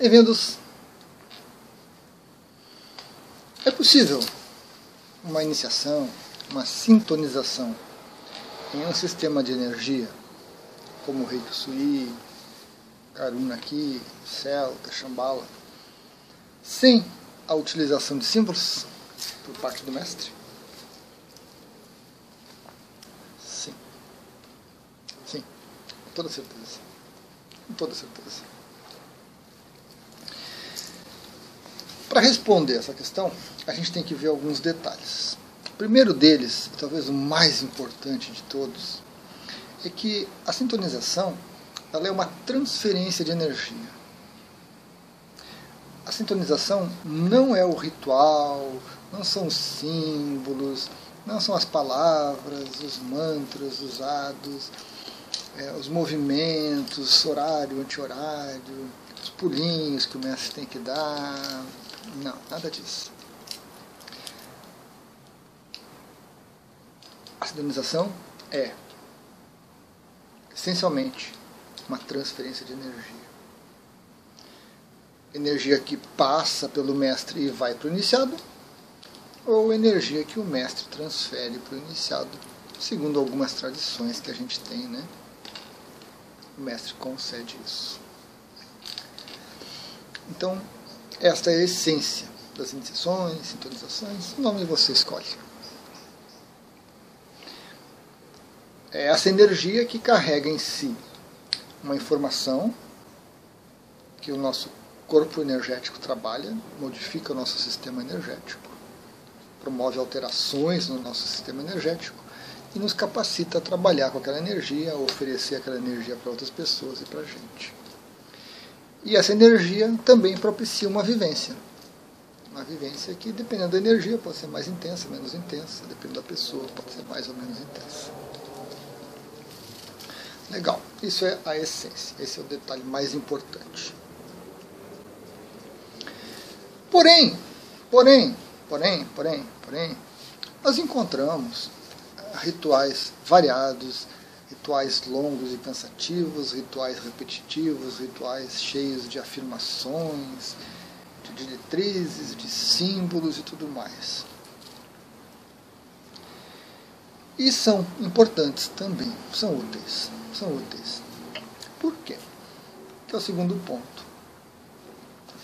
Bem-vindos. É possível uma iniciação, uma sintonização em um sistema de energia, como o Reiki Sui, Karuna aqui, Celta, Shambhala, sem a utilização de símbolos por parte do mestre? Sim. Sim, com toda certeza. Com toda certeza. Para responder essa questão, a gente tem que ver alguns detalhes. O primeiro deles, talvez o mais importante de todos, é que a sintonização ela é uma transferência de energia. A sintonização não é o ritual, não são os símbolos, não são as palavras, os mantras usados, é, os movimentos, horário, anti-horário, os pulinhos que o mestre tem que dar, não, nada disso. A sintonização é essencialmente uma transferência de energia. Energia que passa pelo mestre e vai para o iniciado, ou energia que o mestre transfere para o iniciado, segundo algumas tradições que a gente tem, né? O mestre concede isso. Então, esta é a essência das iniciações, sintonizações, o nome você escolhe. É essa energia que carrega em si uma informação que o nosso corpo energético trabalha, modifica o nosso sistema energético, promove alterações no nosso sistema energético e nos capacita a trabalhar com aquela energia, a oferecer aquela energia para outras pessoas e para a gente. E essa energia também propicia uma vivência. Uma vivência que, dependendo da energia, pode ser mais intensa, menos intensa, dependendo da pessoa, pode ser mais ou menos intensa. Legal, isso é a essência, esse é o detalhe mais importante. Porém, porém, porém, porém, porém, nós encontramos rituais variados, rituais longos e cansativos, rituais repetitivos, rituais cheios de afirmações, de diretrizes, de símbolos e tudo mais. E são importantes também, são úteis, são úteis. Por quê? Que é o segundo ponto.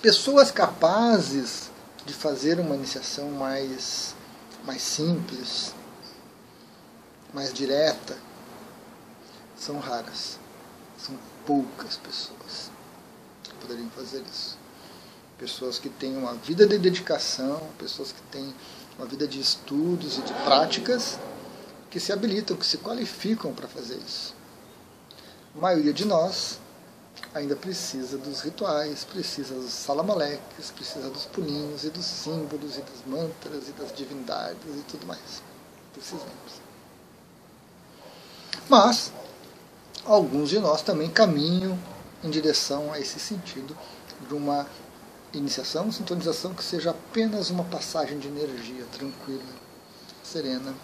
Pessoas capazes de fazer uma iniciação mais, mais simples, mais direta, são raras. São poucas pessoas que poderiam fazer isso. Pessoas que têm uma vida de dedicação, pessoas que têm uma vida de estudos e de práticas que se habilitam, que se qualificam para fazer isso. A maioria de nós ainda precisa dos rituais, precisa dos salamaleques, precisa dos pulinhos e dos símbolos e dos mantras e das divindades e tudo mais. Precisamos. Mas alguns de nós também caminham em direção a esse sentido de uma iniciação, sintonização que seja apenas uma passagem de energia tranquila, serena.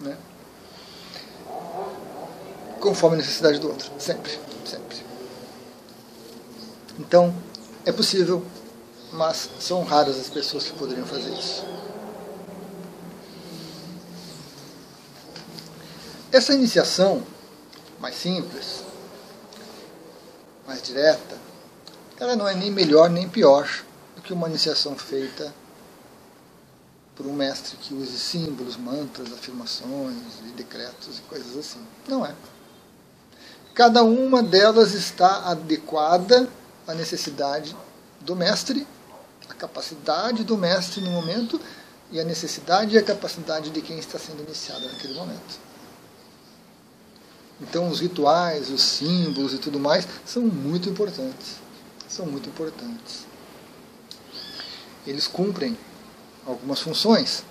Né? Conforme a necessidade do outro. Sempre, sempre. Então, é possível, mas são raras as pessoas que poderiam fazer isso. Essa iniciação mais simples, mais direta, ela não é nem melhor nem pior do que uma iniciação feita por um mestre que use símbolos, mantras, afirmações e decretos e coisas assim. Não é. Cada uma delas está adequada à necessidade do mestre, à capacidade do mestre no momento e à necessidade e à capacidade de quem está sendo iniciado naquele momento. Então os rituais, os símbolos e tudo mais são muito importantes. São muito importantes. Eles cumprem algumas funções.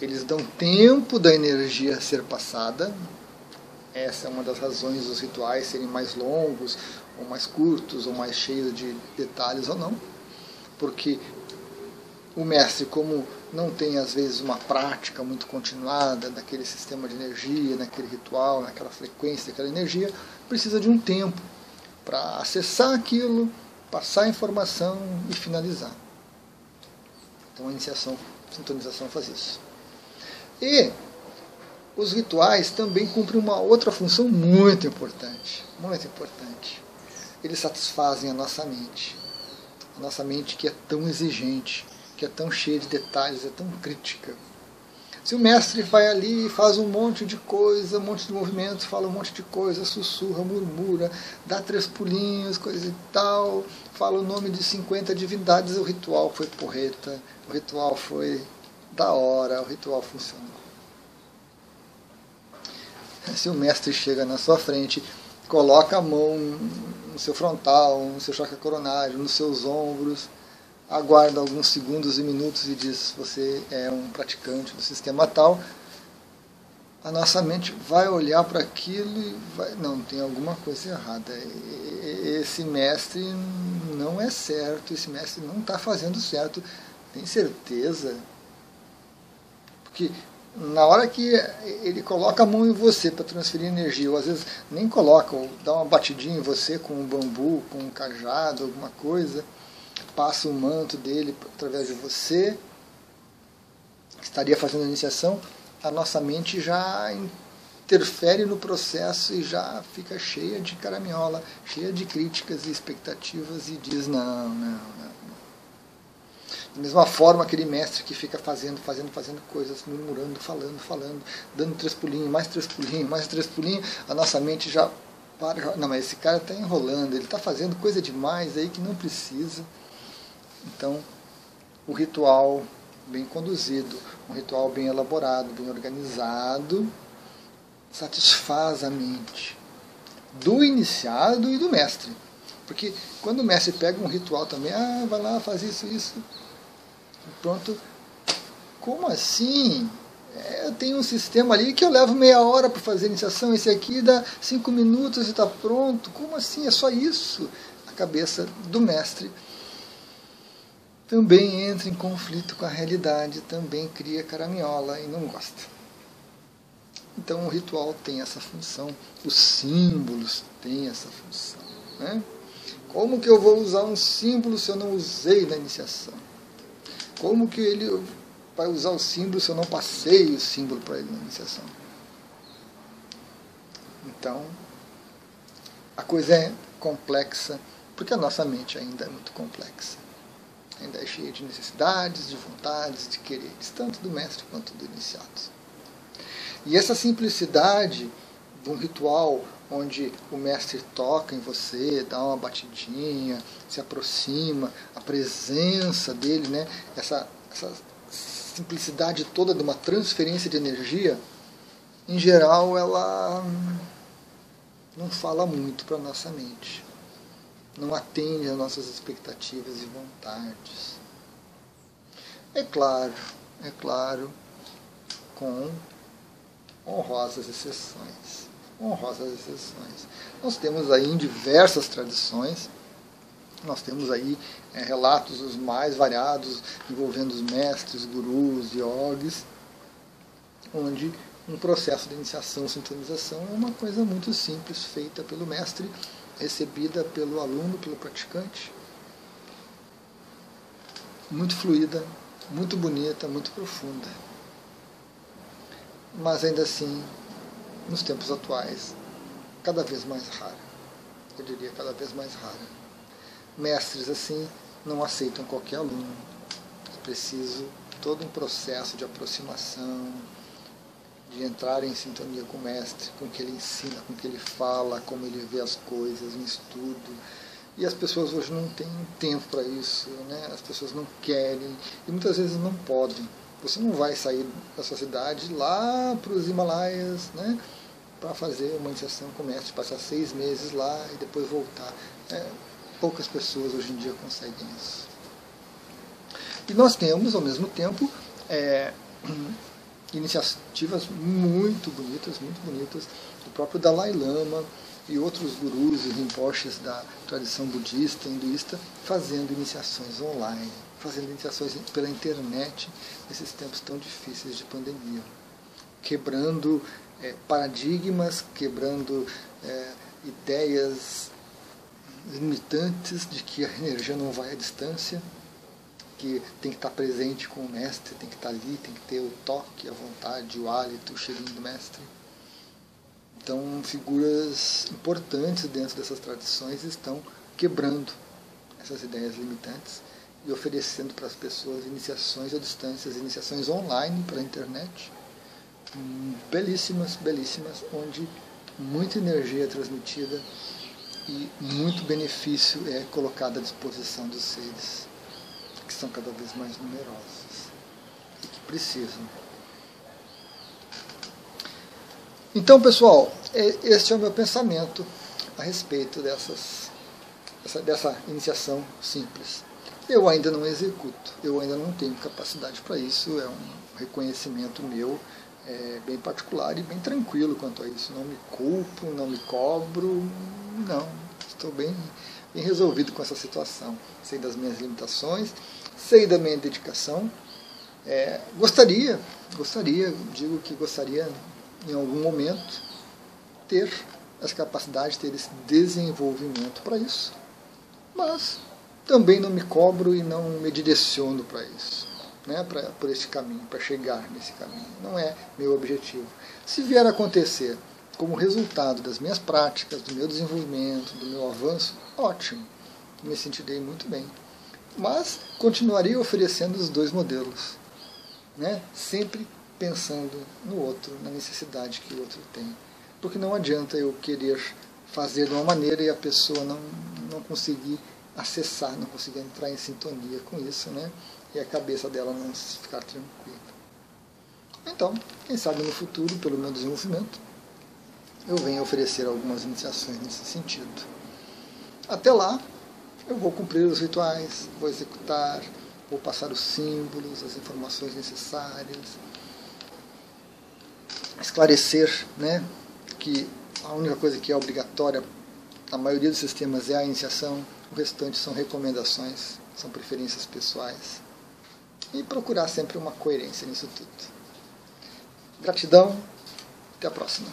Eles dão tempo da energia ser passada. Essa é uma das razões dos rituais serem mais longos, ou mais curtos, ou mais cheios de detalhes ou não. Porque o mestre, como não tem às vezes uma prática muito continuada daquele sistema de energia, naquele ritual, naquela frequência daquela energia, precisa de um tempo para acessar aquilo, passar a informação e finalizar. Então a iniciação, a sintonização faz isso. E os rituais também cumprem uma outra função muito importante, muito importante. Eles satisfazem a nossa mente. A nossa mente que é tão exigente, que é tão cheia de detalhes, é tão crítica. Se o mestre vai ali e faz um monte de coisa, um monte de movimentos, fala um monte de coisa, sussurra, murmura, dá três pulinhos, coisa e tal, fala o nome de 50 divindades, o ritual foi porreta, o ritual foi da hora, o ritual funcionou. Se o mestre chega na sua frente, coloca a mão no seu frontal, no seu chakra coronário, nos seus ombros, aguarda alguns segundos e minutos e diz você é um praticante do sistema tal, a nossa mente vai olhar para aquilo e vai, não, tem alguma coisa errada. Esse mestre não é certo, esse mestre não está fazendo certo. Tem certeza? Porque na hora que ele coloca a mão em você para transferir energia, ou às vezes nem coloca, ou dá uma batidinha em você com um bambu, com um cajado, alguma coisa, passa o manto dele através de você, estaria fazendo a iniciação, a nossa mente já interfere no processo e já fica cheia de caraminhola, cheia de críticas e expectativas e diz não, não, não. Da mesma forma, aquele mestre que fica fazendo, fazendo, fazendo coisas, murmurando, falando, falando, dando três pulinhos, mais três pulinhos, mais três pulinhos, a nossa mente já para. Não, mas esse cara está enrolando, ele está fazendo coisa demais aí que não precisa. Então, o ritual bem conduzido, um ritual bem elaborado, bem organizado, satisfaz a mente do iniciado e do mestre. Porque quando o mestre pega um ritual também, ah, vai lá, faz isso, isso, pronto. Como assim? É, eu tenho um sistema ali que eu levo meia hora para fazer a iniciação, esse aqui dá cinco minutos e está pronto. Como assim? É só isso? A cabeça do mestre também entra em conflito com a realidade, também cria caraminhola e não gosta. Então o ritual tem essa função, os símbolos têm essa função. Né? Como que eu vou usar um símbolo se eu não usei na iniciação? Como que ele vai usar o símbolo se eu não passei o símbolo para ele na iniciação? Então, a coisa é complexa, porque a nossa mente ainda é muito complexa ainda é cheia de necessidades, de vontades, de quereres, tanto do mestre quanto do iniciado. E essa simplicidade de um ritual onde o mestre toca em você, dá uma batidinha, se aproxima, a presença dele, né? essa, essa simplicidade toda de uma transferência de energia, em geral ela não fala muito para nossa mente não atende às nossas expectativas e vontades. É claro, é claro, com honrosas exceções. Honrosas exceções. Nós temos aí em diversas tradições, nós temos aí é, relatos os mais variados envolvendo os mestres, gurus, yogis, onde um processo de iniciação, sintonização é uma coisa muito simples, feita pelo mestre recebida pelo aluno, pelo praticante. Muito fluida, muito bonita, muito profunda. Mas ainda assim, nos tempos atuais, cada vez mais rara. Eu diria cada vez mais rara. Mestres assim não aceitam qualquer aluno. É preciso todo um processo de aproximação, de entrar em sintonia com o mestre, com o que ele ensina, com o que ele fala, como ele vê as coisas, um estudo. E as pessoas hoje não têm tempo para isso, né? as pessoas não querem e muitas vezes não podem. Você não vai sair da sua cidade lá para os Himalaias né? para fazer uma iniciação com o mestre, passar seis meses lá e depois voltar. É, poucas pessoas hoje em dia conseguem isso. E nós temos, ao mesmo tempo, é, iniciativas muito bonitas, muito bonitas, do próprio Dalai Lama e outros gurus e rinpoches da tradição budista, hinduísta, fazendo iniciações online, fazendo iniciações pela internet nesses tempos tão difíceis de pandemia, quebrando é, paradigmas, quebrando é, ideias limitantes de que a energia não vai à distância, que tem que estar presente com o mestre, tem que estar ali, tem que ter o toque, a vontade, o hálito, o cheirinho do mestre. Então, figuras importantes dentro dessas tradições estão quebrando essas ideias limitantes e oferecendo para as pessoas iniciações à distância, iniciações online pela internet, hum, belíssimas, belíssimas, onde muita energia é transmitida e muito benefício é colocado à disposição dos seres são cada vez mais numerosos e que precisam. Então, pessoal, é, este é o meu pensamento a respeito dessas, dessa, dessa iniciação simples. Eu ainda não executo, eu ainda não tenho capacidade para isso, é um reconhecimento meu é, bem particular e bem tranquilo quanto a isso. Não me culpo, não me cobro, não. Estou bem, bem resolvido com essa situação. Sei das minhas limitações, sei da minha dedicação. É, gostaria, gostaria, digo que gostaria em algum momento ter as capacidades, ter esse desenvolvimento para isso. Mas também não me cobro e não me direciono para isso, né, pra, por esse caminho, para chegar nesse caminho. Não é meu objetivo. Se vier a acontecer como resultado das minhas práticas, do meu desenvolvimento, do meu avanço, ótimo, me sentirei muito bem. Mas continuaria oferecendo os dois modelos, né, sempre pensando no outro, na necessidade que o outro tem. Porque não adianta eu querer fazer de uma maneira e a pessoa não, não conseguir acessar, não conseguir entrar em sintonia com isso, né? E a cabeça dela não ficar tranquila. Então, quem sabe no futuro, pelo meu desenvolvimento, eu venho oferecer algumas iniciações nesse sentido. Até lá, eu vou cumprir os rituais, vou executar, vou passar os símbolos, as informações necessárias, esclarecer né, que a única coisa que é obrigatória na maioria dos sistemas é a iniciação, o restante são recomendações, são preferências pessoais. E procurar sempre uma coerência nisso tudo. Gratidão, até a próxima.